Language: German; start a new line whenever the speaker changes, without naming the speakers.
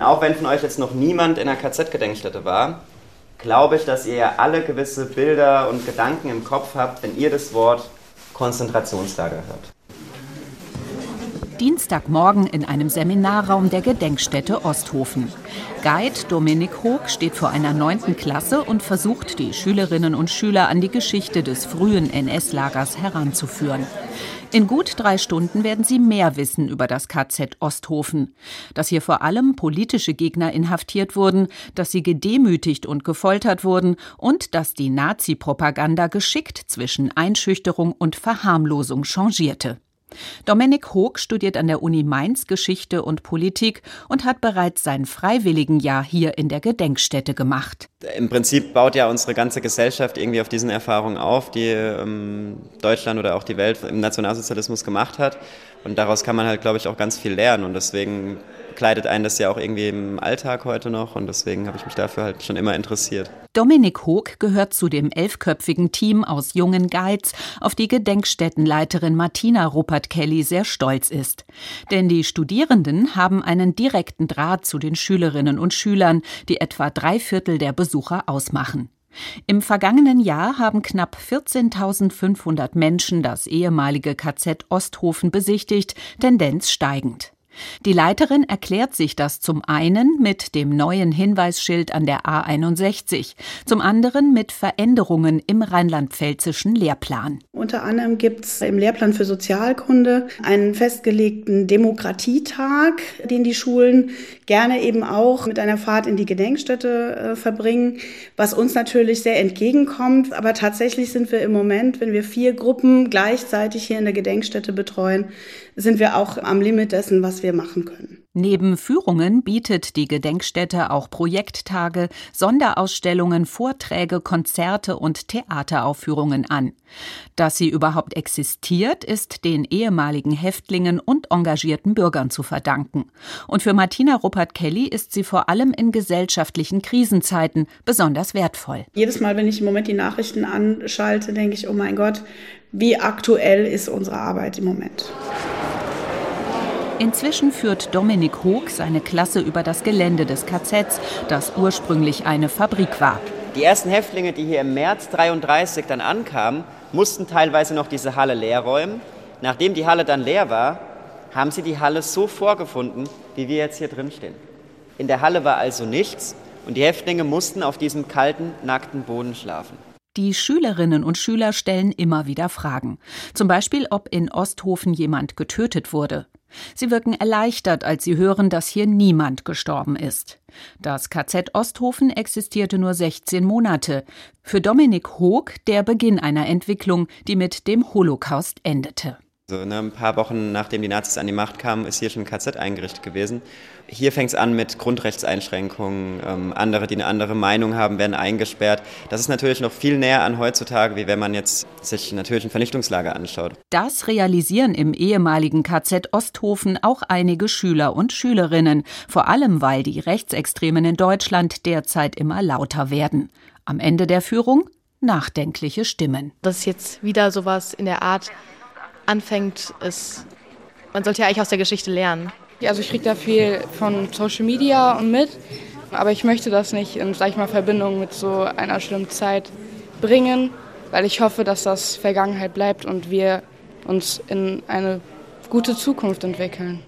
Auch wenn von euch jetzt noch niemand in einer KZ-Gedenkstätte war, glaube ich, dass ihr alle gewisse Bilder und Gedanken im Kopf habt, wenn ihr das Wort Konzentrationslager hört.
Dienstagmorgen in einem Seminarraum der Gedenkstätte Osthofen. Guide Dominik Hoog steht vor einer neunten Klasse und versucht, die Schülerinnen und Schüler an die Geschichte des frühen NS-Lagers heranzuführen. In gut drei Stunden werden sie mehr wissen über das KZ Osthofen. Dass hier vor allem politische Gegner inhaftiert wurden, dass sie gedemütigt und gefoltert wurden und dass die Nazi-Propaganda geschickt zwischen Einschüchterung und Verharmlosung changierte. Dominik Hoog studiert an der Uni Mainz Geschichte und Politik und hat bereits sein Freiwilligenjahr hier in der Gedenkstätte gemacht.
Im Prinzip baut ja unsere ganze Gesellschaft irgendwie auf diesen Erfahrungen auf, die ähm, Deutschland oder auch die Welt im Nationalsozialismus gemacht hat. Und daraus kann man halt, glaube ich, auch ganz viel lernen. Und deswegen kleidet einen das ja auch irgendwie im Alltag heute noch. Und deswegen habe ich mich dafür halt schon immer interessiert.
Dominik Hoog gehört zu dem elfköpfigen Team aus jungen Guides, auf die Gedenkstättenleiterin Martina Ruppert-Kelly sehr stolz ist. Denn die Studierenden haben einen direkten Draht zu den Schülerinnen und Schülern, die etwa drei Viertel der Besucher ausmachen. Im vergangenen Jahr haben knapp 14.500 Menschen das ehemalige KZ Osthofen besichtigt, Tendenz steigend. Die Leiterin erklärt sich das zum einen mit dem neuen Hinweisschild an der A61, zum anderen mit Veränderungen im rheinland-pfälzischen Lehrplan.
Unter anderem gibt es im Lehrplan für Sozialkunde einen festgelegten Demokratietag, den die Schulen gerne eben auch mit einer Fahrt in die Gedenkstätte äh, verbringen, was uns natürlich sehr entgegenkommt. Aber tatsächlich sind wir im Moment, wenn wir vier Gruppen gleichzeitig hier in der Gedenkstätte betreuen, sind wir auch am Limit dessen, was wir machen können.
Neben Führungen bietet die Gedenkstätte auch Projekttage, Sonderausstellungen, Vorträge, Konzerte und Theateraufführungen an. Dass sie überhaupt existiert, ist den ehemaligen Häftlingen und engagierten Bürgern zu verdanken. Und für Martina Ruppert-Kelly ist sie vor allem in gesellschaftlichen Krisenzeiten besonders wertvoll.
Jedes Mal, wenn ich im Moment die Nachrichten anschalte, denke ich, oh mein Gott, wie aktuell ist unsere Arbeit im Moment.
Inzwischen führt Dominik Hoog seine Klasse über das Gelände des KZs, das ursprünglich eine Fabrik war.
Die ersten Häftlinge, die hier im März 33 dann ankamen, mussten teilweise noch diese Halle leer räumen. Nachdem die Halle dann leer war, haben sie die Halle so vorgefunden, wie wir jetzt hier drin stehen. In der Halle war also nichts und die Häftlinge mussten auf diesem kalten, nackten Boden schlafen.
Die Schülerinnen und Schüler stellen immer wieder Fragen. Zum Beispiel, ob in Osthofen jemand getötet wurde. Sie wirken erleichtert, als sie hören, dass hier niemand gestorben ist. Das KZ Osthofen existierte nur 16 Monate. Für Dominik Hoog der Beginn einer Entwicklung, die mit dem Holocaust endete.
Also, ne, ein paar Wochen nachdem die Nazis an die Macht kamen, ist hier schon ein KZ eingerichtet gewesen. Hier fängt es an mit Grundrechtseinschränkungen. Ähm, andere, die eine andere Meinung haben, werden eingesperrt. Das ist natürlich noch viel näher an heutzutage, wie wenn man jetzt sich natürlich ein Vernichtungslager anschaut.
Das realisieren im ehemaligen KZ Osthofen auch einige Schüler und Schülerinnen. Vor allem, weil die Rechtsextremen in Deutschland derzeit immer lauter werden. Am Ende der Führung nachdenkliche Stimmen.
Das ist jetzt wieder sowas in der Art anfängt, ist, man sollte ja eigentlich aus der Geschichte lernen.
Ja, also ich kriege da viel von Social Media und mit, aber ich möchte das nicht in, sag ich mal, Verbindung mit so einer schlimmen Zeit bringen, weil ich hoffe, dass das Vergangenheit bleibt und wir uns in eine gute Zukunft entwickeln.